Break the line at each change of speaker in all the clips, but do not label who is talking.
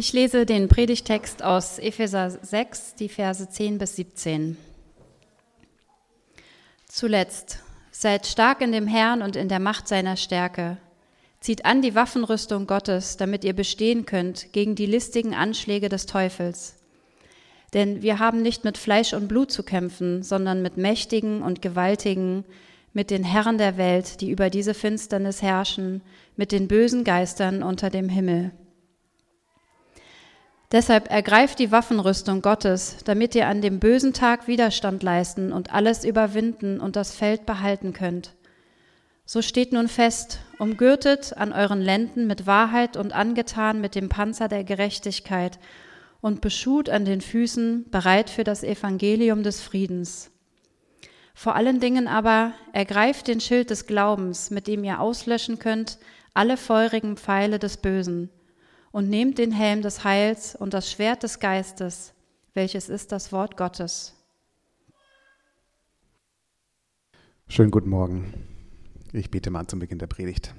Ich lese den Predigtext aus Epheser 6, die Verse 10 bis 17. Zuletzt, seid stark in dem Herrn und in der Macht seiner Stärke. Zieht an die Waffenrüstung Gottes, damit ihr bestehen könnt gegen die listigen Anschläge des Teufels. Denn wir haben nicht mit Fleisch und Blut zu kämpfen, sondern mit Mächtigen und Gewaltigen, mit den Herren der Welt, die über diese Finsternis herrschen, mit den bösen Geistern unter dem Himmel. Deshalb ergreift die Waffenrüstung Gottes, damit ihr an dem bösen Tag Widerstand leisten und alles überwinden und das Feld behalten könnt. So steht nun fest, umgürtet an euren Lenden mit Wahrheit und angetan mit dem Panzer der Gerechtigkeit und beschut an den Füßen, bereit für das Evangelium des Friedens. Vor allen Dingen aber ergreift den Schild des Glaubens, mit dem ihr auslöschen könnt alle feurigen Pfeile des Bösen und nehmt den Helm des Heils und das Schwert des Geistes, welches ist das Wort Gottes.
Schönen guten Morgen. Ich bete mal zum Beginn der Predigt.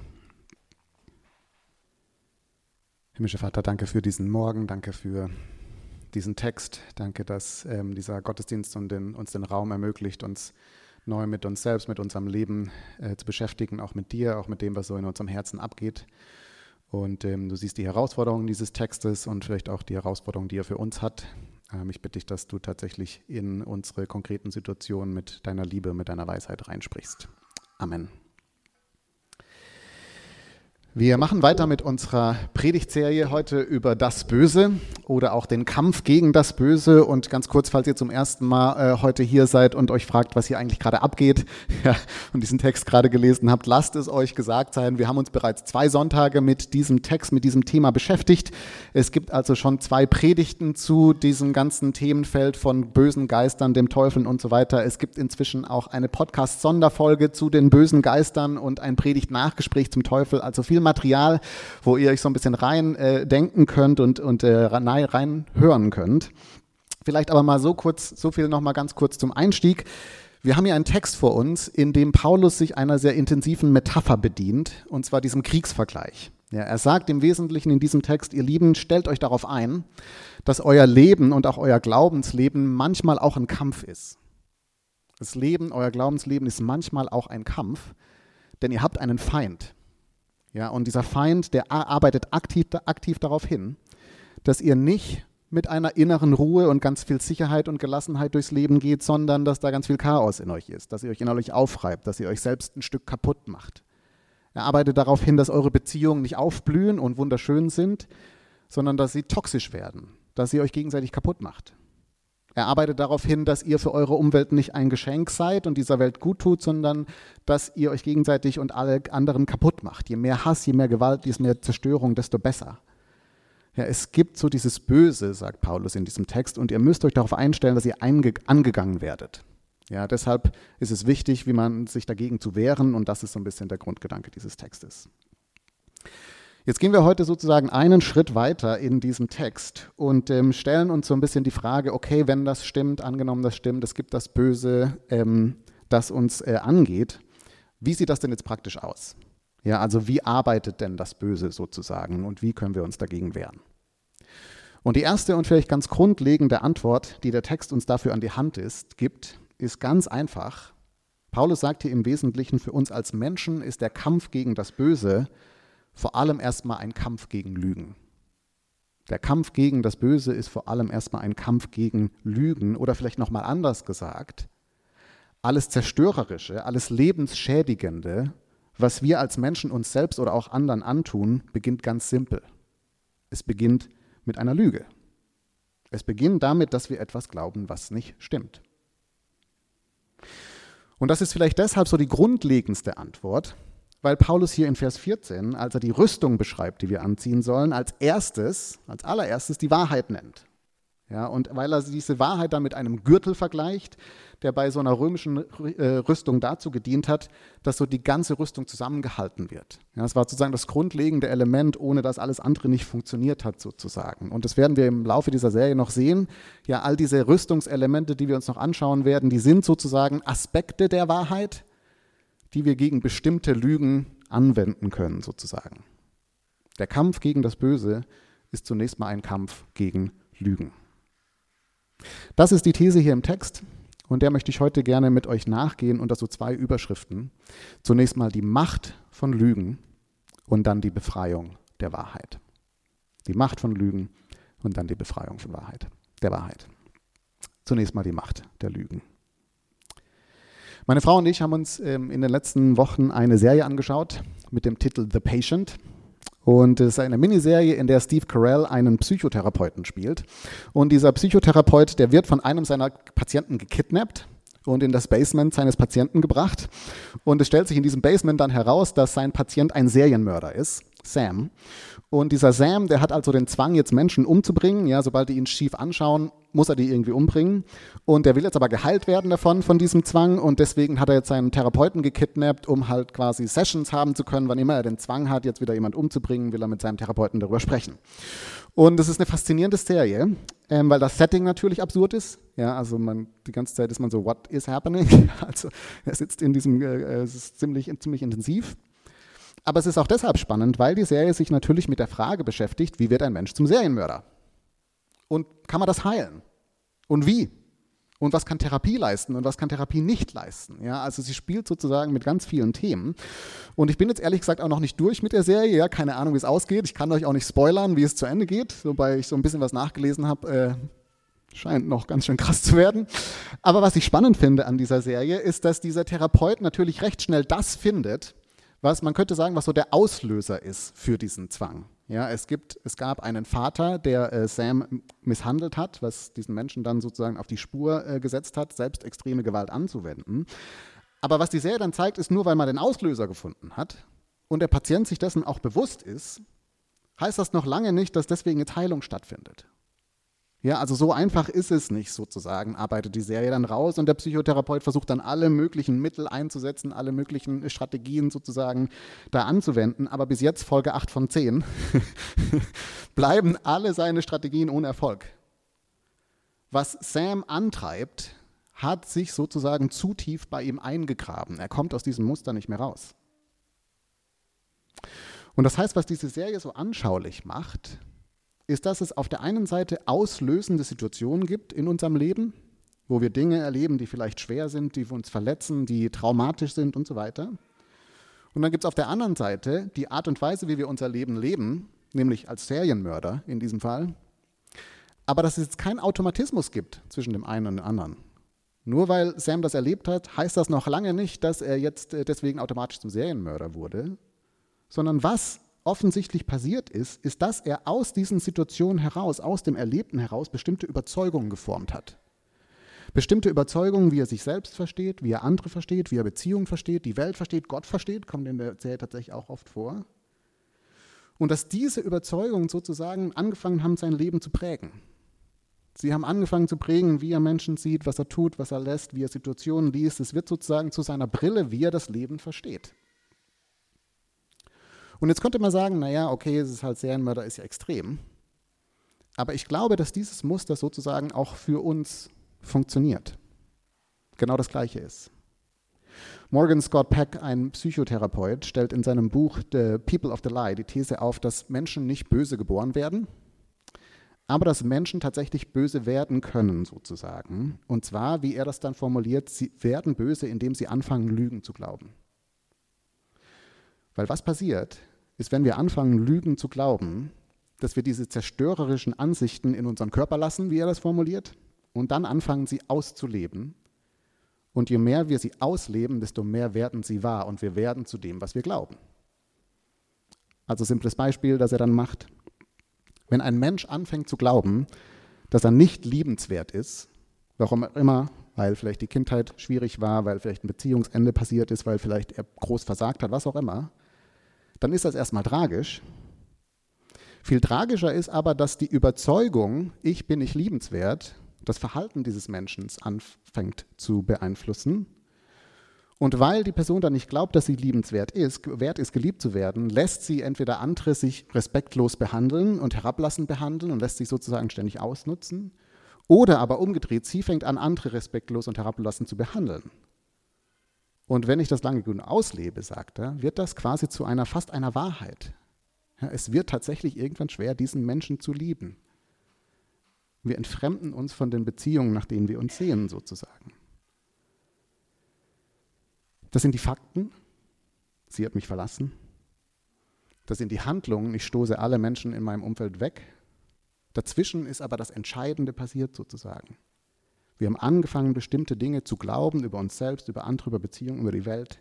Himmlischer Vater, danke für diesen Morgen, danke für diesen Text, danke, dass ähm, dieser Gottesdienst uns den, uns den Raum ermöglicht, uns neu mit uns selbst, mit unserem Leben äh, zu beschäftigen, auch mit dir, auch mit dem, was so in unserem Herzen abgeht. Und ähm, du siehst die Herausforderungen dieses Textes und vielleicht auch die Herausforderungen, die er für uns hat. Ähm, ich bitte dich, dass du tatsächlich in unsere konkreten Situationen mit deiner Liebe, mit deiner Weisheit reinsprichst. Amen. Wir machen weiter mit unserer Predigtserie heute über das Böse oder auch den Kampf gegen das Böse. Und ganz kurz, falls ihr zum ersten Mal äh, heute hier seid und euch fragt, was hier eigentlich gerade abgeht ja, und diesen Text gerade gelesen habt, lasst es euch gesagt sein. Wir haben uns bereits zwei Sonntage mit diesem Text, mit diesem Thema beschäftigt. Es gibt also schon zwei Predigten zu diesem ganzen Themenfeld von bösen Geistern, dem Teufel und so weiter. Es gibt inzwischen auch eine Podcast-Sonderfolge zu den bösen Geistern und ein Predigt-Nachgespräch zum Teufel. Also viel Material, wo ihr euch so ein bisschen rein äh, denken könnt und, und äh, rein hören könnt. Vielleicht aber mal so kurz, so viel noch mal ganz kurz zum Einstieg. Wir haben hier einen Text vor uns, in dem Paulus sich einer sehr intensiven Metapher bedient, und zwar diesem Kriegsvergleich. Ja, er sagt im Wesentlichen in diesem Text, ihr Lieben, stellt euch darauf ein, dass euer Leben und auch euer Glaubensleben manchmal auch ein Kampf ist. Das Leben, euer Glaubensleben ist manchmal auch ein Kampf, denn ihr habt einen Feind. Ja, und dieser Feind, der arbeitet aktiv, aktiv darauf hin, dass ihr nicht mit einer inneren Ruhe und ganz viel Sicherheit und Gelassenheit durchs Leben geht, sondern dass da ganz viel Chaos in euch ist, dass ihr euch innerlich aufreibt, dass ihr euch selbst ein Stück kaputt macht. Er arbeitet darauf hin, dass eure Beziehungen nicht aufblühen und wunderschön sind, sondern dass sie toxisch werden, dass ihr euch gegenseitig kaputt macht. Er arbeitet darauf hin, dass ihr für eure Umwelt nicht ein Geschenk seid und dieser Welt gut tut, sondern dass ihr euch gegenseitig und alle anderen kaputt macht. Je mehr Hass, je mehr Gewalt, je mehr Zerstörung, desto besser. Ja, es gibt so dieses Böse, sagt Paulus in diesem Text, und ihr müsst euch darauf einstellen, dass ihr angegangen werdet. Ja, deshalb ist es wichtig, wie man sich dagegen zu wehren, und das ist so ein bisschen der Grundgedanke dieses Textes. Jetzt gehen wir heute sozusagen einen Schritt weiter in diesem Text und ähm, stellen uns so ein bisschen die Frage, okay, wenn das stimmt, angenommen das stimmt, es gibt das Böse, ähm, das uns äh, angeht, wie sieht das denn jetzt praktisch aus? Ja, also wie arbeitet denn das Böse sozusagen und wie können wir uns dagegen wehren? Und die erste und vielleicht ganz grundlegende Antwort, die der Text uns dafür an die Hand ist, gibt, ist ganz einfach. Paulus sagt hier im Wesentlichen, für uns als Menschen ist der Kampf gegen das Böse vor allem erstmal ein Kampf gegen Lügen. Der Kampf gegen das Böse ist vor allem erstmal ein Kampf gegen Lügen oder vielleicht nochmal anders gesagt, alles Zerstörerische, alles Lebensschädigende, was wir als Menschen uns selbst oder auch anderen antun, beginnt ganz simpel. Es beginnt mit einer Lüge. Es beginnt damit, dass wir etwas glauben, was nicht stimmt. Und das ist vielleicht deshalb so die grundlegendste Antwort, weil Paulus hier in Vers 14, als er die Rüstung beschreibt, die wir anziehen sollen, als erstes, als allererstes die Wahrheit nennt. Ja, und weil er diese Wahrheit dann mit einem Gürtel vergleicht, der bei so einer römischen äh, Rüstung dazu gedient hat, dass so die ganze Rüstung zusammengehalten wird. Ja, das war sozusagen das grundlegende Element, ohne dass alles andere nicht funktioniert hat sozusagen. Und das werden wir im Laufe dieser Serie noch sehen. Ja, all diese Rüstungselemente, die wir uns noch anschauen werden, die sind sozusagen Aspekte der Wahrheit, die wir gegen bestimmte Lügen anwenden können, sozusagen. Der Kampf gegen das Böse ist zunächst mal ein Kampf gegen Lügen. Das ist die These hier im Text und der möchte ich heute gerne mit euch nachgehen unter so zwei Überschriften. Zunächst mal die Macht von Lügen und dann die Befreiung der Wahrheit. Die Macht von Lügen und dann die Befreiung von Wahrheit, der Wahrheit. Zunächst mal die Macht der Lügen. Meine Frau und ich haben uns ähm, in den letzten Wochen eine Serie angeschaut mit dem Titel The Patient. Und es ist eine Miniserie, in der Steve Carell einen Psychotherapeuten spielt. Und dieser Psychotherapeut, der wird von einem seiner Patienten gekidnappt und in das Basement seines Patienten gebracht. Und es stellt sich in diesem Basement dann heraus, dass sein Patient ein Serienmörder ist, Sam. Und dieser Sam, der hat also den Zwang, jetzt Menschen umzubringen. Ja, sobald die ihn schief anschauen, muss er die irgendwie umbringen. Und der will jetzt aber geheilt werden davon, von diesem Zwang. Und deswegen hat er jetzt seinen Therapeuten gekidnappt, um halt quasi Sessions haben zu können. Wann immer er den Zwang hat, jetzt wieder jemand umzubringen, will er mit seinem Therapeuten darüber sprechen. Und es ist eine faszinierende Serie, ähm, weil das Setting natürlich absurd ist. Ja, also man, die ganze Zeit ist man so, what is happening? Also er sitzt in diesem, äh, es ist ziemlich, ziemlich intensiv. Aber es ist auch deshalb spannend, weil die Serie sich natürlich mit der Frage beschäftigt, wie wird ein Mensch zum Serienmörder? Und kann man das heilen? Und wie? Und was kann Therapie leisten und was kann Therapie nicht leisten? Ja, also sie spielt sozusagen mit ganz vielen Themen. Und ich bin jetzt ehrlich gesagt auch noch nicht durch mit der Serie. Ja, keine Ahnung, wie es ausgeht. Ich kann euch auch nicht spoilern, wie es zu Ende geht, wobei ich so ein bisschen was nachgelesen habe. Äh, scheint noch ganz schön krass zu werden. Aber was ich spannend finde an dieser Serie, ist, dass dieser Therapeut natürlich recht schnell das findet, was man könnte sagen, was so der Auslöser ist für diesen Zwang. Ja, es, gibt, es gab einen Vater, der äh, Sam misshandelt hat, was diesen Menschen dann sozusagen auf die Spur äh, gesetzt hat, selbst extreme Gewalt anzuwenden. Aber was die Serie dann zeigt, ist nur, weil man den Auslöser gefunden hat und der Patient sich dessen auch bewusst ist, heißt das noch lange nicht, dass deswegen eine Heilung stattfindet. Ja, also so einfach ist es nicht sozusagen, arbeitet die Serie dann raus und der Psychotherapeut versucht dann alle möglichen Mittel einzusetzen, alle möglichen Strategien sozusagen da anzuwenden. Aber bis jetzt, Folge 8 von 10, bleiben alle seine Strategien ohne Erfolg. Was Sam antreibt, hat sich sozusagen zu tief bei ihm eingegraben. Er kommt aus diesem Muster nicht mehr raus. Und das heißt, was diese Serie so anschaulich macht, ist, dass es auf der einen Seite auslösende Situationen gibt in unserem Leben, wo wir Dinge erleben, die vielleicht schwer sind, die uns verletzen, die traumatisch sind und so weiter. Und dann gibt es auf der anderen Seite die Art und Weise, wie wir unser Leben leben, nämlich als Serienmörder in diesem Fall. Aber dass es jetzt keinen Automatismus gibt zwischen dem einen und dem anderen. Nur weil Sam das erlebt hat, heißt das noch lange nicht, dass er jetzt äh, deswegen automatisch zum Serienmörder wurde, sondern was offensichtlich passiert ist, ist, dass er aus diesen Situationen heraus, aus dem Erlebten heraus, bestimmte Überzeugungen geformt hat. Bestimmte Überzeugungen, wie er sich selbst versteht, wie er andere versteht, wie er Beziehungen versteht, die Welt versteht, Gott versteht, kommt in der Serie tatsächlich auch oft vor. Und dass diese Überzeugungen sozusagen angefangen haben, sein Leben zu prägen. Sie haben angefangen zu prägen, wie er Menschen sieht, was er tut, was er lässt, wie er Situationen liest. Es wird sozusagen zu seiner Brille, wie er das Leben versteht. Und jetzt könnte man sagen, naja, okay, es ist halt Serienmörder, ist ja extrem. Aber ich glaube, dass dieses Muster sozusagen auch für uns funktioniert. Genau das Gleiche ist. Morgan Scott Peck, ein Psychotherapeut, stellt in seinem Buch The People of the Lie die These auf, dass Menschen nicht böse geboren werden, aber dass Menschen tatsächlich böse werden können, sozusagen. Und zwar, wie er das dann formuliert, sie werden böse, indem sie anfangen, Lügen zu glauben. Weil was passiert, ist, wenn wir anfangen, Lügen zu glauben, dass wir diese zerstörerischen Ansichten in unseren Körper lassen, wie er das formuliert, und dann anfangen, sie auszuleben. Und je mehr wir sie ausleben, desto mehr werden sie wahr und wir werden zu dem, was wir glauben. Also simples Beispiel, das er dann macht. Wenn ein Mensch anfängt zu glauben, dass er nicht liebenswert ist, warum immer, weil vielleicht die Kindheit schwierig war, weil vielleicht ein Beziehungsende passiert ist, weil vielleicht er groß versagt hat, was auch immer, dann ist das erstmal tragisch. Viel tragischer ist aber, dass die Überzeugung, ich bin nicht liebenswert, das Verhalten dieses Menschen anfängt zu beeinflussen. Und weil die Person dann nicht glaubt, dass sie liebenswert ist, wert ist, geliebt zu werden, lässt sie entweder andere sich respektlos behandeln und herablassend behandeln und lässt sich sozusagen ständig ausnutzen. Oder aber umgedreht, sie fängt an, andere respektlos und herablassend zu behandeln. Und wenn ich das lange genug auslebe, sagt er, wird das quasi zu einer fast einer Wahrheit. Ja, es wird tatsächlich irgendwann schwer, diesen Menschen zu lieben. Wir entfremden uns von den Beziehungen, nach denen wir uns sehen, sozusagen. Das sind die Fakten. Sie hat mich verlassen. Das sind die Handlungen. Ich stoße alle Menschen in meinem Umfeld weg. Dazwischen ist aber das Entscheidende passiert, sozusagen. Wir haben angefangen, bestimmte Dinge zu glauben über uns selbst, über andere, über Beziehungen, über die Welt.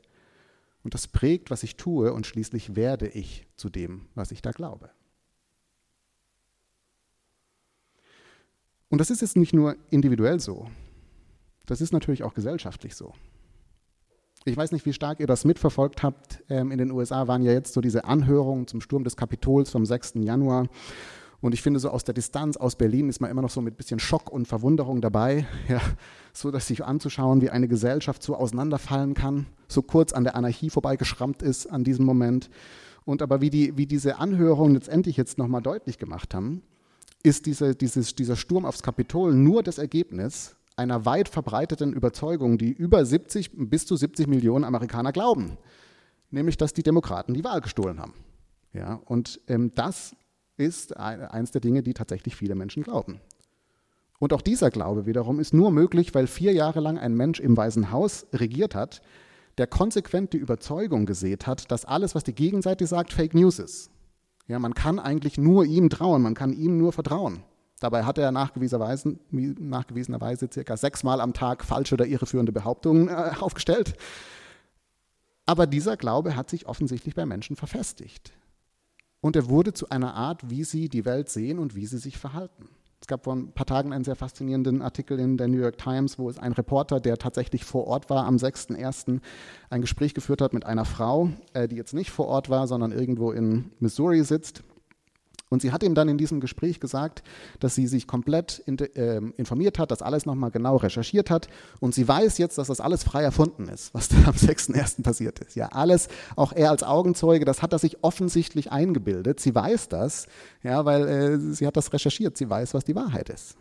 Und das prägt, was ich tue und schließlich werde ich zu dem, was ich da glaube. Und das ist jetzt nicht nur individuell so, das ist natürlich auch gesellschaftlich so. Ich weiß nicht, wie stark ihr das mitverfolgt habt. Ähm, in den USA waren ja jetzt so diese Anhörungen zum Sturm des Kapitols vom 6. Januar. Und ich finde, so aus der Distanz aus Berlin ist man immer noch so mit ein bisschen Schock und Verwunderung dabei, ja, so dass sich anzuschauen, wie eine Gesellschaft so auseinanderfallen kann, so kurz an der Anarchie vorbeigeschrammt ist an diesem Moment. Und aber wie, die, wie diese Anhörungen letztendlich jetzt nochmal deutlich gemacht haben, ist diese, dieses, dieser Sturm aufs Kapitol nur das Ergebnis einer weit verbreiteten Überzeugung, die über 70 bis zu 70 Millionen Amerikaner glauben, nämlich dass die Demokraten die Wahl gestohlen haben. Ja, und ähm, das ist eines der Dinge, die tatsächlich viele Menschen glauben. Und auch dieser Glaube wiederum ist nur möglich, weil vier Jahre lang ein Mensch im Weißen Haus regiert hat, der konsequent die Überzeugung gesät hat, dass alles, was die Gegenseite sagt, Fake News ist. Ja, man kann eigentlich nur ihm trauen, man kann ihm nur vertrauen. Dabei hat er nachgewiesenerweise, nachgewiesenerweise circa sechsmal am Tag falsche oder irreführende Behauptungen äh, aufgestellt. Aber dieser Glaube hat sich offensichtlich bei Menschen verfestigt. Und er wurde zu einer Art, wie sie die Welt sehen und wie sie sich verhalten. Es gab vor ein paar Tagen einen sehr faszinierenden Artikel in der New York Times, wo es ein Reporter, der tatsächlich vor Ort war, am 6.1. ein Gespräch geführt hat mit einer Frau, äh, die jetzt nicht vor Ort war, sondern irgendwo in Missouri sitzt und sie hat ihm dann in diesem Gespräch gesagt, dass sie sich komplett in, äh, informiert hat, dass alles nochmal genau recherchiert hat und sie weiß jetzt, dass das alles frei erfunden ist, was da am 6.1. passiert ist. Ja, alles, auch er als Augenzeuge, das hat er sich offensichtlich eingebildet. Sie weiß das, ja, weil äh, sie hat das recherchiert, sie weiß, was die Wahrheit ist.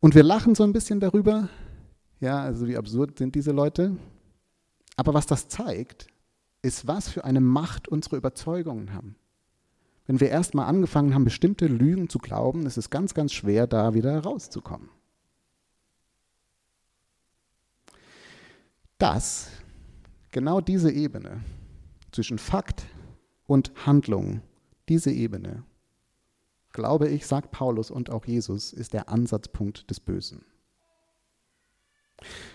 Und wir lachen so ein bisschen darüber, ja, also wie absurd sind diese Leute. Aber was das zeigt, ist, was für eine Macht unsere Überzeugungen haben. Wenn wir erstmal angefangen haben, bestimmte Lügen zu glauben, ist es ganz, ganz schwer, da wieder rauszukommen. Das, genau diese Ebene zwischen Fakt und Handlung, diese Ebene, glaube ich, sagt Paulus und auch Jesus, ist der Ansatzpunkt des Bösen.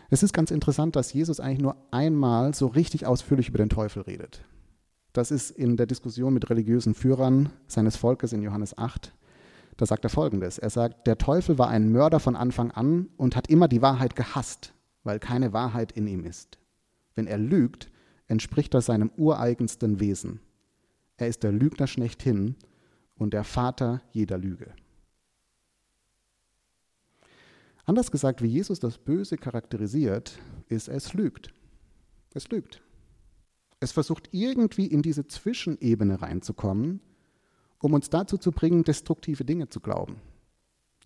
Es ist ganz interessant, dass Jesus eigentlich nur einmal so richtig ausführlich über den Teufel redet. Das ist in der Diskussion mit religiösen Führern seines Volkes in Johannes 8. Da sagt er folgendes: Er sagt, der Teufel war ein Mörder von Anfang an und hat immer die Wahrheit gehasst, weil keine Wahrheit in ihm ist. Wenn er lügt, entspricht das seinem ureigensten Wesen. Er ist der Lügner schlechthin und der Vater jeder Lüge. Anders gesagt, wie Jesus das Böse charakterisiert, ist, es lügt. Es lügt. Es versucht irgendwie in diese Zwischenebene reinzukommen, um uns dazu zu bringen, destruktive Dinge zu glauben.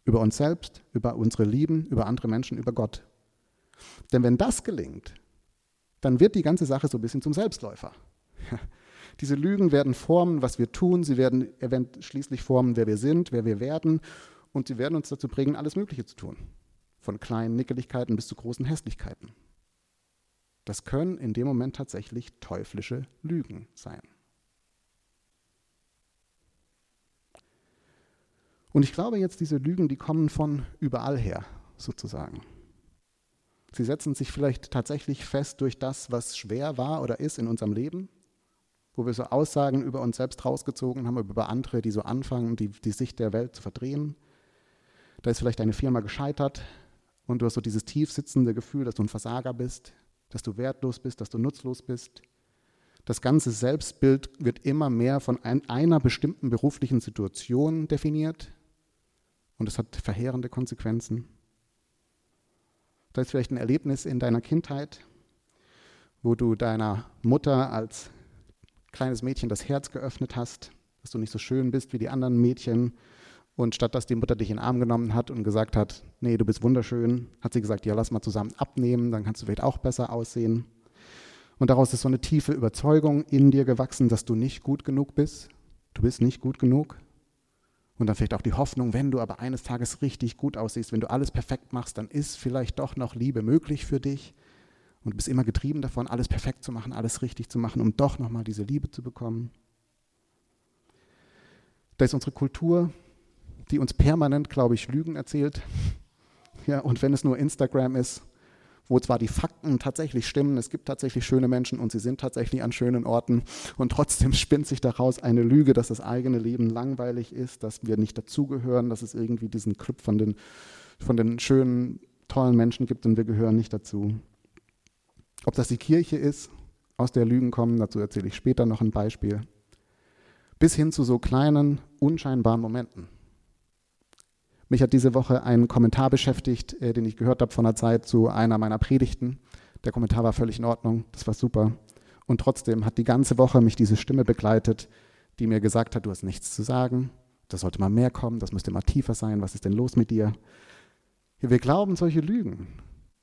Über uns selbst, über unsere Lieben, über andere Menschen, über Gott. Denn wenn das gelingt, dann wird die ganze Sache so ein bisschen zum Selbstläufer. Diese Lügen werden formen, was wir tun, sie werden schließlich formen, wer wir sind, wer wir werden und sie werden uns dazu bringen, alles Mögliche zu tun. Von kleinen Nickeligkeiten bis zu großen Hässlichkeiten. Das können in dem Moment tatsächlich teuflische Lügen sein. Und ich glaube jetzt, diese Lügen, die kommen von überall her, sozusagen. Sie setzen sich vielleicht tatsächlich fest durch das, was schwer war oder ist in unserem Leben, wo wir so Aussagen über uns selbst rausgezogen haben, über andere, die so anfangen, die, die Sicht der Welt zu verdrehen. Da ist vielleicht eine Firma gescheitert und du hast so dieses tief sitzende Gefühl, dass du ein Versager bist, dass du wertlos bist, dass du nutzlos bist. Das ganze Selbstbild wird immer mehr von ein, einer bestimmten beruflichen Situation definiert und es hat verheerende Konsequenzen. Da ist vielleicht ein Erlebnis in deiner Kindheit, wo du deiner Mutter als kleines Mädchen das Herz geöffnet hast, dass du nicht so schön bist wie die anderen Mädchen. Und statt dass die Mutter dich in den Arm genommen hat und gesagt hat, nee, du bist wunderschön, hat sie gesagt, ja, lass mal zusammen abnehmen, dann kannst du vielleicht auch besser aussehen. Und daraus ist so eine tiefe Überzeugung in dir gewachsen, dass du nicht gut genug bist. Du bist nicht gut genug. Und dann vielleicht auch die Hoffnung, wenn du aber eines Tages richtig gut aussiehst, wenn du alles perfekt machst, dann ist vielleicht doch noch Liebe möglich für dich. Und du bist immer getrieben davon, alles perfekt zu machen, alles richtig zu machen, um doch nochmal diese Liebe zu bekommen. Da ist unsere Kultur, die uns permanent, glaube ich, Lügen erzählt. Ja, und wenn es nur Instagram ist, wo zwar die Fakten tatsächlich stimmen, es gibt tatsächlich schöne Menschen und sie sind tatsächlich an schönen Orten und trotzdem spinnt sich daraus eine Lüge, dass das eigene Leben langweilig ist, dass wir nicht dazugehören, dass es irgendwie diesen Club von den, von den schönen, tollen Menschen gibt und wir gehören nicht dazu. Ob das die Kirche ist, aus der Lügen kommen, dazu erzähle ich später noch ein Beispiel, bis hin zu so kleinen, unscheinbaren Momenten. Mich hat diese Woche ein Kommentar beschäftigt, äh, den ich gehört habe von der Zeit zu einer meiner Predigten. Der Kommentar war völlig in Ordnung, das war super. Und trotzdem hat die ganze Woche mich diese Stimme begleitet, die mir gesagt hat, du hast nichts zu sagen, da sollte mal mehr kommen, das müsste mal tiefer sein, was ist denn los mit dir? Wir glauben solche Lügen.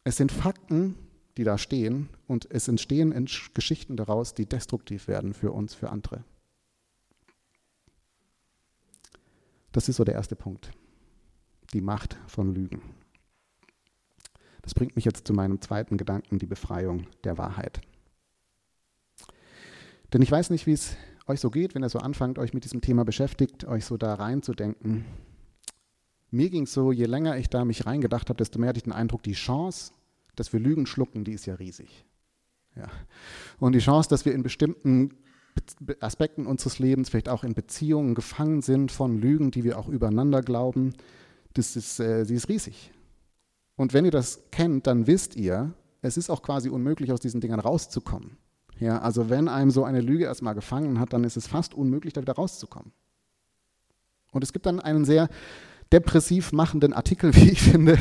Es sind Fakten, die da stehen und es entstehen Geschichten daraus, die destruktiv werden für uns, für andere. Das ist so der erste Punkt die Macht von Lügen. Das bringt mich jetzt zu meinem zweiten Gedanken, die Befreiung der Wahrheit. Denn ich weiß nicht, wie es euch so geht, wenn ihr so anfangt, euch mit diesem Thema beschäftigt, euch so da reinzudenken. Mir ging es so, je länger ich da mich reingedacht habe, desto mehr hatte ich den Eindruck, die Chance, dass wir Lügen schlucken, die ist ja riesig. Ja. Und die Chance, dass wir in bestimmten Aspekten unseres Lebens, vielleicht auch in Beziehungen gefangen sind von Lügen, die wir auch übereinander glauben, das ist, äh, sie ist riesig. Und wenn ihr das kennt, dann wisst ihr, es ist auch quasi unmöglich, aus diesen Dingern rauszukommen. Ja, also wenn einem so eine Lüge erstmal gefangen hat, dann ist es fast unmöglich, da wieder rauszukommen. Und es gibt dann einen sehr depressiv machenden Artikel, wie ich finde,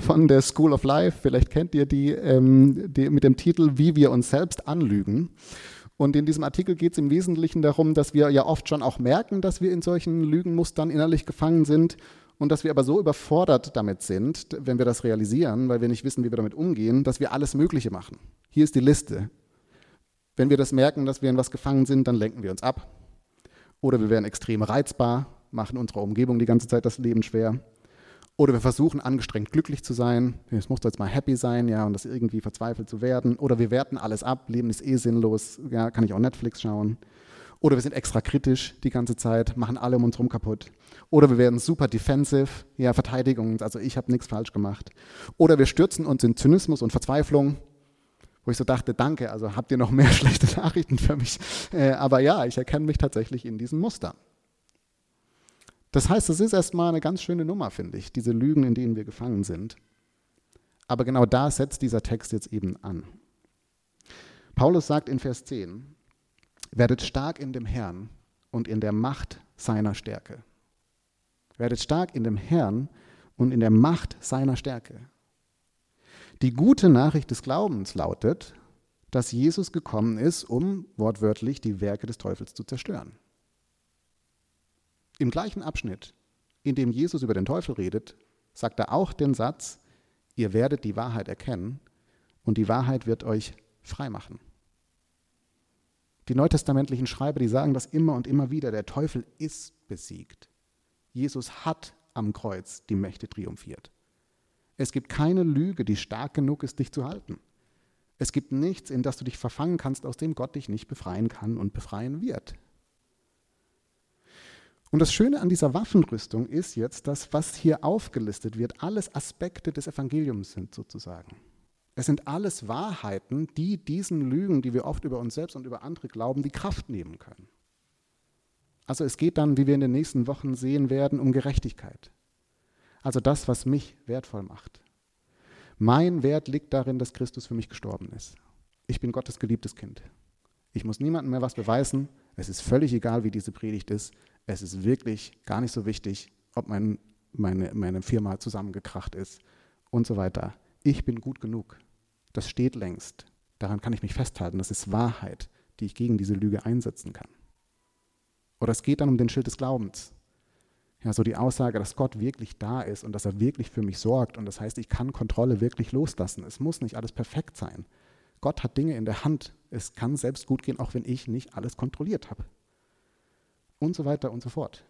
von der School of Life. Vielleicht kennt ihr die, ähm, die mit dem Titel Wie wir uns selbst anlügen. Und in diesem Artikel geht es im Wesentlichen darum, dass wir ja oft schon auch merken, dass wir in solchen Lügenmustern innerlich gefangen sind und dass wir aber so überfordert damit sind, wenn wir das realisieren, weil wir nicht wissen, wie wir damit umgehen, dass wir alles Mögliche machen. Hier ist die Liste. Wenn wir das merken, dass wir in was gefangen sind, dann lenken wir uns ab. Oder wir werden extrem reizbar, machen unserer Umgebung die ganze Zeit das Leben schwer. Oder wir versuchen angestrengt glücklich zu sein. Es muss jetzt mal happy sein, ja, und das irgendwie verzweifelt zu werden. Oder wir werten alles ab, Leben ist eh sinnlos, ja, kann ich auch Netflix schauen. Oder wir sind extra kritisch die ganze Zeit, machen alle um uns herum kaputt. Oder wir werden super defensive, ja, Verteidigung, also ich habe nichts falsch gemacht. Oder wir stürzen uns in Zynismus und Verzweiflung, wo ich so dachte, danke, also habt ihr noch mehr schlechte Nachrichten für mich. Äh, aber ja, ich erkenne mich tatsächlich in diesen Mustern. Das heißt, es ist erstmal eine ganz schöne Nummer, finde ich, diese Lügen, in denen wir gefangen sind. Aber genau da setzt dieser Text jetzt eben an. Paulus sagt in Vers 10, werdet stark in dem Herrn und in der Macht seiner Stärke. Werdet stark in dem Herrn und in der Macht seiner Stärke. Die gute Nachricht des Glaubens lautet, dass Jesus gekommen ist, um wortwörtlich die Werke des Teufels zu zerstören. Im gleichen Abschnitt, in dem Jesus über den Teufel redet, sagt er auch den Satz, ihr werdet die Wahrheit erkennen und die Wahrheit wird euch frei machen. Die neutestamentlichen Schreiber, die sagen das immer und immer wieder, der Teufel ist besiegt. Jesus hat am Kreuz die Mächte triumphiert. Es gibt keine Lüge, die stark genug ist, dich zu halten. Es gibt nichts, in das du dich verfangen kannst, aus dem Gott dich nicht befreien kann und befreien wird. Und das Schöne an dieser Waffenrüstung ist jetzt, dass was hier aufgelistet wird, alles Aspekte des Evangeliums sind sozusagen. Es sind alles Wahrheiten, die diesen Lügen, die wir oft über uns selbst und über andere glauben, die Kraft nehmen können. Also es geht dann, wie wir in den nächsten Wochen sehen werden, um Gerechtigkeit. Also das, was mich wertvoll macht. Mein Wert liegt darin, dass Christus für mich gestorben ist. Ich bin Gottes geliebtes Kind. Ich muss niemandem mehr was beweisen. Es ist völlig egal, wie diese Predigt ist. Es ist wirklich gar nicht so wichtig, ob mein, meine, meine Firma zusammengekracht ist und so weiter. Ich bin gut genug. Das steht längst. Daran kann ich mich festhalten. Das ist Wahrheit, die ich gegen diese Lüge einsetzen kann. Oder es geht dann um den Schild des Glaubens. Ja, so die Aussage, dass Gott wirklich da ist und dass er wirklich für mich sorgt. Und das heißt, ich kann Kontrolle wirklich loslassen. Es muss nicht alles perfekt sein. Gott hat Dinge in der Hand. Es kann selbst gut gehen, auch wenn ich nicht alles kontrolliert habe. Und so weiter und so fort.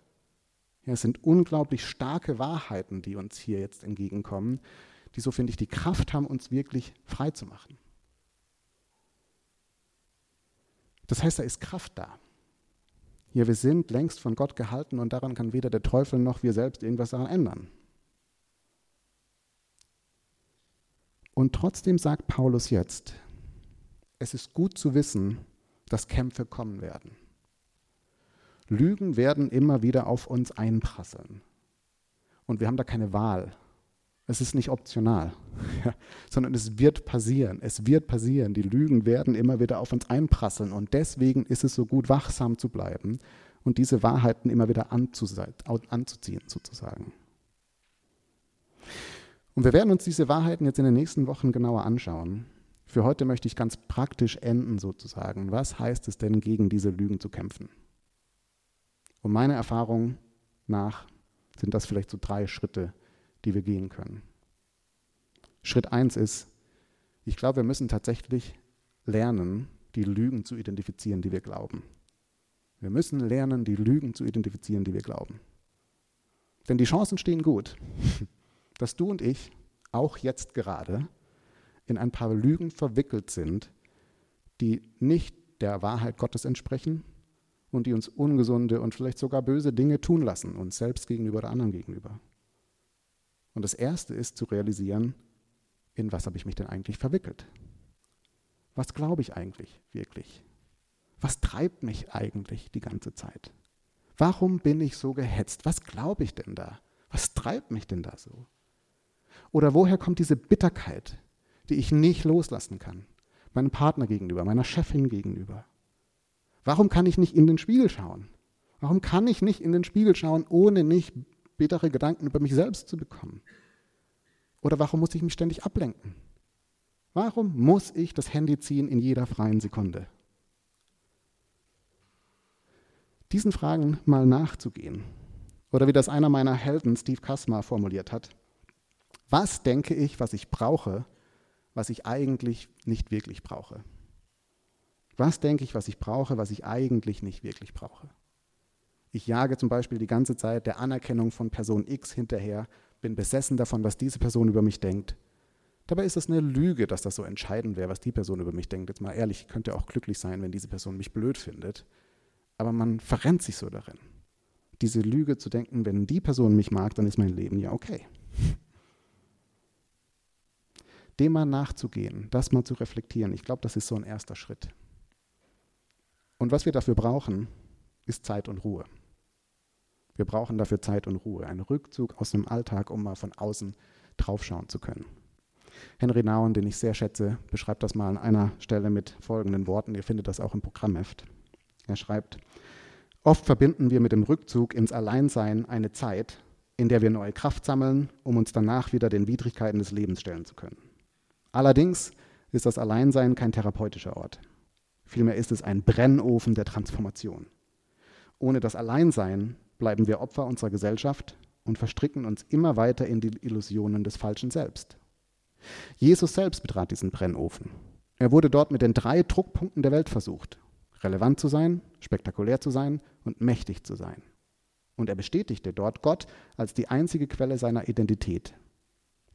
Ja, es sind unglaublich starke Wahrheiten, die uns hier jetzt entgegenkommen, die, so finde ich, die Kraft haben, uns wirklich frei zu machen. Das heißt, da ist Kraft da. Ja, wir sind längst von Gott gehalten und daran kann weder der Teufel noch wir selbst irgendwas daran ändern. Und trotzdem sagt Paulus jetzt, es ist gut zu wissen, dass Kämpfe kommen werden. Lügen werden immer wieder auf uns einprasseln. Und wir haben da keine Wahl. Es ist nicht optional, ja, sondern es wird passieren. Es wird passieren. Die Lügen werden immer wieder auf uns einprasseln. Und deswegen ist es so gut, wachsam zu bleiben und diese Wahrheiten immer wieder anzuziehen, sozusagen. Und wir werden uns diese Wahrheiten jetzt in den nächsten Wochen genauer anschauen. Für heute möchte ich ganz praktisch enden, sozusagen. Was heißt es denn, gegen diese Lügen zu kämpfen? Und meiner Erfahrung nach sind das vielleicht so drei Schritte, die wir gehen können. Schritt eins ist, ich glaube, wir müssen tatsächlich lernen, die Lügen zu identifizieren, die wir glauben. Wir müssen lernen, die Lügen zu identifizieren, die wir glauben. Denn die Chancen stehen gut, dass du und ich auch jetzt gerade in ein paar Lügen verwickelt sind, die nicht der Wahrheit Gottes entsprechen und die uns ungesunde und vielleicht sogar böse Dinge tun lassen, uns selbst gegenüber oder anderen gegenüber. Und das Erste ist zu realisieren, in was habe ich mich denn eigentlich verwickelt? Was glaube ich eigentlich wirklich? Was treibt mich eigentlich die ganze Zeit? Warum bin ich so gehetzt? Was glaube ich denn da? Was treibt mich denn da so? Oder woher kommt diese Bitterkeit, die ich nicht loslassen kann? Meinem Partner gegenüber, meiner Chefin gegenüber. Warum kann ich nicht in den Spiegel schauen? Warum kann ich nicht in den Spiegel schauen, ohne nicht bittere Gedanken über mich selbst zu bekommen? Oder warum muss ich mich ständig ablenken? Warum muss ich das Handy ziehen in jeder freien Sekunde? Diesen Fragen mal nachzugehen. Oder wie das einer meiner Helden, Steve Kasmar, formuliert hat. Was denke ich, was ich brauche, was ich eigentlich nicht wirklich brauche? Was denke ich, was ich brauche, was ich eigentlich nicht wirklich brauche? Ich jage zum Beispiel die ganze Zeit der Anerkennung von Person X hinterher, bin besessen davon, was diese Person über mich denkt. Dabei ist es eine Lüge, dass das so entscheidend wäre, was die Person über mich denkt. Jetzt mal ehrlich, ich könnte auch glücklich sein, wenn diese Person mich blöd findet. Aber man verrennt sich so darin. Diese Lüge zu denken, wenn die Person mich mag, dann ist mein Leben ja okay. Dem mal nachzugehen, das mal zu reflektieren, ich glaube, das ist so ein erster Schritt. Und was wir dafür brauchen, ist Zeit und Ruhe. Wir brauchen dafür Zeit und Ruhe, einen Rückzug aus dem Alltag, um mal von außen draufschauen zu können. Henry Nauen, den ich sehr schätze, beschreibt das mal an einer Stelle mit folgenden Worten. Ihr findet das auch im Programmheft. Er schreibt, oft verbinden wir mit dem Rückzug ins Alleinsein eine Zeit, in der wir neue Kraft sammeln, um uns danach wieder den Widrigkeiten des Lebens stellen zu können. Allerdings ist das Alleinsein kein therapeutischer Ort. Vielmehr ist es ein Brennofen der Transformation. Ohne das Alleinsein bleiben wir Opfer unserer Gesellschaft und verstricken uns immer weiter in die Illusionen des falschen Selbst. Jesus selbst betrat diesen Brennofen. Er wurde dort mit den drei Druckpunkten der Welt versucht. Relevant zu sein, spektakulär zu sein und mächtig zu sein. Und er bestätigte dort Gott als die einzige Quelle seiner Identität.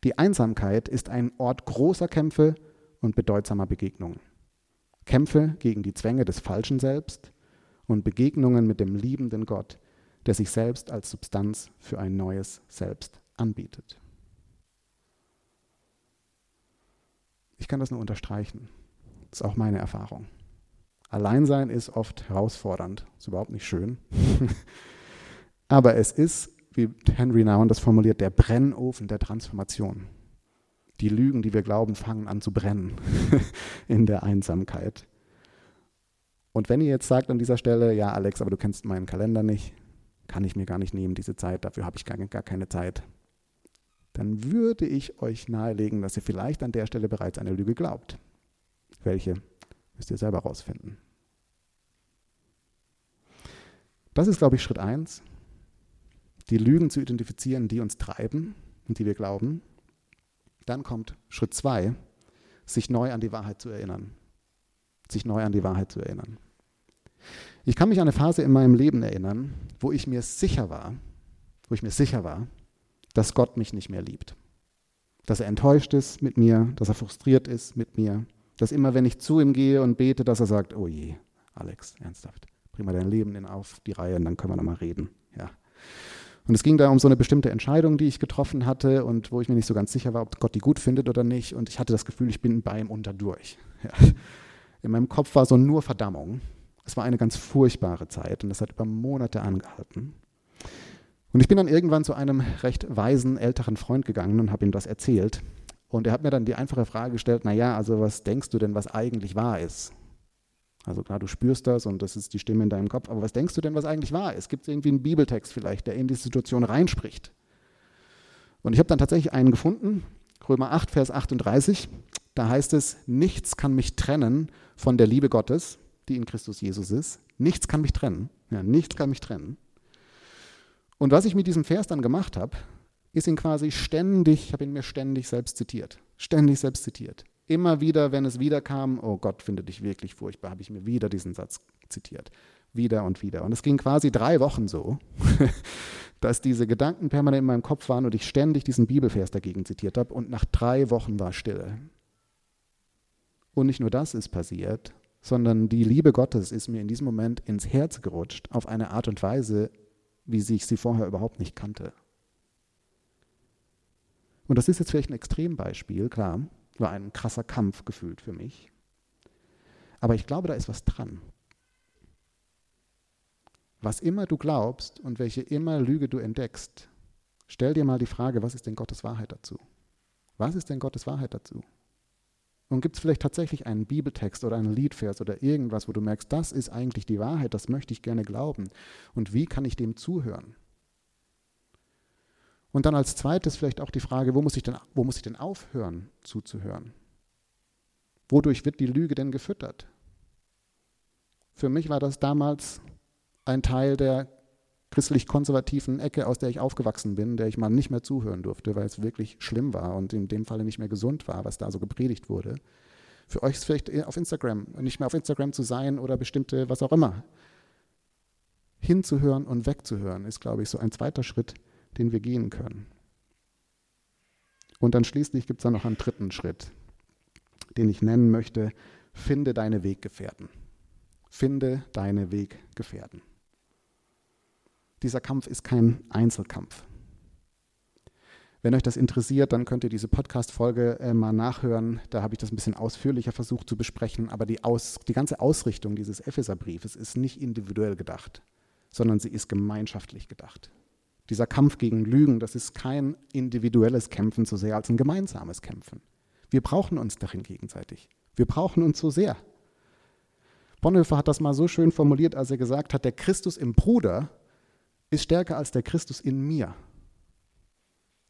Die Einsamkeit ist ein Ort großer Kämpfe und bedeutsamer Begegnungen. Kämpfe gegen die Zwänge des falschen Selbst und Begegnungen mit dem liebenden Gott, der sich selbst als Substanz für ein neues Selbst anbietet. Ich kann das nur unterstreichen. Das ist auch meine Erfahrung. Alleinsein ist oft herausfordernd, ist überhaupt nicht schön. Aber es ist, wie Henry Nouwen das formuliert, der Brennofen der Transformation. Die Lügen, die wir glauben, fangen an zu brennen in der Einsamkeit. Und wenn ihr jetzt sagt an dieser Stelle, ja Alex, aber du kennst meinen Kalender nicht, kann ich mir gar nicht nehmen, diese Zeit, dafür habe ich gar, gar keine Zeit, dann würde ich euch nahelegen, dass ihr vielleicht an der Stelle bereits eine Lüge glaubt. Welche müsst ihr selber rausfinden. Das ist, glaube ich, Schritt eins, die Lügen zu identifizieren, die uns treiben und die wir glauben. Dann kommt Schritt zwei, sich neu an die Wahrheit zu erinnern. Sich neu an die Wahrheit zu erinnern. Ich kann mich an eine Phase in meinem Leben erinnern, wo ich mir sicher war, wo ich mir sicher war, dass Gott mich nicht mehr liebt. Dass er enttäuscht ist mit mir, dass er frustriert ist mit mir, dass immer, wenn ich zu ihm gehe und bete, dass er sagt, oh je, Alex, ernsthaft, bring mal dein Leben in auf die Reihe und dann können wir nochmal reden. Ja. Und es ging da um so eine bestimmte Entscheidung, die ich getroffen hatte und wo ich mir nicht so ganz sicher war, ob Gott die gut findet oder nicht. Und ich hatte das Gefühl, ich bin bei ihm unterdurch. Ja. In meinem Kopf war so nur Verdammung. Es war eine ganz furchtbare Zeit und das hat über Monate angehalten. Und ich bin dann irgendwann zu einem recht weisen älteren Freund gegangen und habe ihm das erzählt. Und er hat mir dann die einfache Frage gestellt, naja, also was denkst du denn, was eigentlich wahr ist? Also klar, du spürst das und das ist die Stimme in deinem Kopf, aber was denkst du denn, was eigentlich wahr ist? Gibt es irgendwie einen Bibeltext vielleicht, der in die Situation reinspricht? Und ich habe dann tatsächlich einen gefunden, Römer 8, Vers 38. Da heißt es, nichts kann mich trennen von der Liebe Gottes, die in Christus Jesus ist. Nichts kann mich trennen. Ja, nichts kann mich trennen. Und was ich mit diesem Vers dann gemacht habe, ist ihn quasi ständig, ich habe ihn mir ständig selbst zitiert. Ständig selbst zitiert. Immer wieder, wenn es wiederkam, oh Gott finde dich wirklich furchtbar, habe ich mir wieder diesen Satz zitiert. Wieder und wieder. Und es ging quasi drei Wochen so, dass diese Gedanken permanent in meinem Kopf waren und ich ständig diesen Bibelvers dagegen zitiert habe. Und nach drei Wochen war Stille. Und nicht nur das ist passiert, sondern die Liebe Gottes ist mir in diesem Moment ins Herz gerutscht, auf eine Art und Weise, wie ich sie vorher überhaupt nicht kannte. Und das ist jetzt vielleicht ein Extrembeispiel, klar, war ein krasser Kampf gefühlt für mich. Aber ich glaube, da ist was dran. Was immer du glaubst und welche immer Lüge du entdeckst, stell dir mal die Frage, was ist denn Gottes Wahrheit dazu? Was ist denn Gottes Wahrheit dazu? Und gibt es vielleicht tatsächlich einen Bibeltext oder einen Liedvers oder irgendwas, wo du merkst, das ist eigentlich die Wahrheit, das möchte ich gerne glauben. Und wie kann ich dem zuhören? Und dann als zweites vielleicht auch die Frage, wo muss ich denn, wo muss ich denn aufhören zuzuhören? Wodurch wird die Lüge denn gefüttert? Für mich war das damals ein Teil der christlich-konservativen Ecke, aus der ich aufgewachsen bin, der ich mal nicht mehr zuhören durfte, weil es wirklich schlimm war und in dem Falle nicht mehr gesund war, was da so gepredigt wurde. Für euch ist vielleicht auf Instagram, nicht mehr auf Instagram zu sein oder bestimmte, was auch immer. Hinzuhören und wegzuhören ist, glaube ich, so ein zweiter Schritt, den wir gehen können. Und dann schließlich gibt es dann noch einen dritten Schritt, den ich nennen möchte, finde deine Weggefährten. Finde deine Weggefährten. Dieser Kampf ist kein Einzelkampf. Wenn euch das interessiert, dann könnt ihr diese Podcast-Folge äh, mal nachhören. Da habe ich das ein bisschen ausführlicher versucht zu besprechen. Aber die, Aus, die ganze Ausrichtung dieses Epheserbriefes ist nicht individuell gedacht, sondern sie ist gemeinschaftlich gedacht. Dieser Kampf gegen Lügen, das ist kein individuelles Kämpfen so sehr als ein gemeinsames Kämpfen. Wir brauchen uns darin gegenseitig. Wir brauchen uns so sehr. Bonhoeffer hat das mal so schön formuliert, als er gesagt hat, der Christus im Bruder ist stärker als der Christus in mir.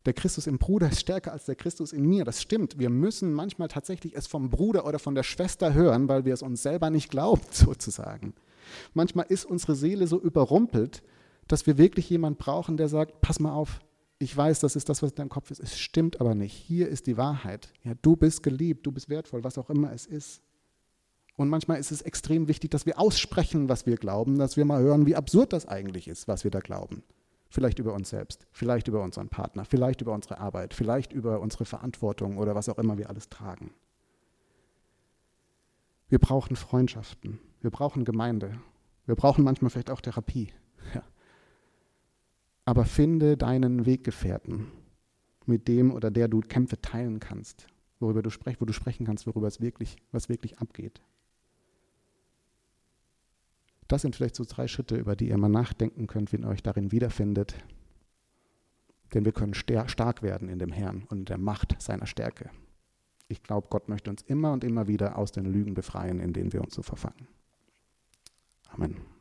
Der Christus im Bruder ist stärker als der Christus in mir. Das stimmt. Wir müssen manchmal tatsächlich es vom Bruder oder von der Schwester hören, weil wir es uns selber nicht glauben, sozusagen. Manchmal ist unsere Seele so überrumpelt, dass wir wirklich jemanden brauchen, der sagt, pass mal auf, ich weiß, das ist das, was in deinem Kopf ist. Es stimmt aber nicht. Hier ist die Wahrheit. Ja, du bist geliebt, du bist wertvoll, was auch immer es ist. Und manchmal ist es extrem wichtig, dass wir aussprechen, was wir glauben, dass wir mal hören, wie absurd das eigentlich ist, was wir da glauben. Vielleicht über uns selbst, vielleicht über unseren Partner, vielleicht über unsere Arbeit, vielleicht über unsere Verantwortung oder was auch immer wir alles tragen. Wir brauchen Freundschaften, wir brauchen Gemeinde, wir brauchen manchmal vielleicht auch Therapie. Ja. Aber finde deinen Weggefährten, mit dem oder der du Kämpfe teilen kannst, worüber du sprech, wo du sprechen kannst, worüber es wirklich, was wirklich abgeht. Das sind vielleicht so drei Schritte, über die ihr mal nachdenken könnt, wie ihr euch darin wiederfindet. Denn wir können stark werden in dem Herrn und in der Macht seiner Stärke. Ich glaube, Gott möchte uns immer und immer wieder aus den Lügen befreien, in denen wir uns so verfangen. Amen.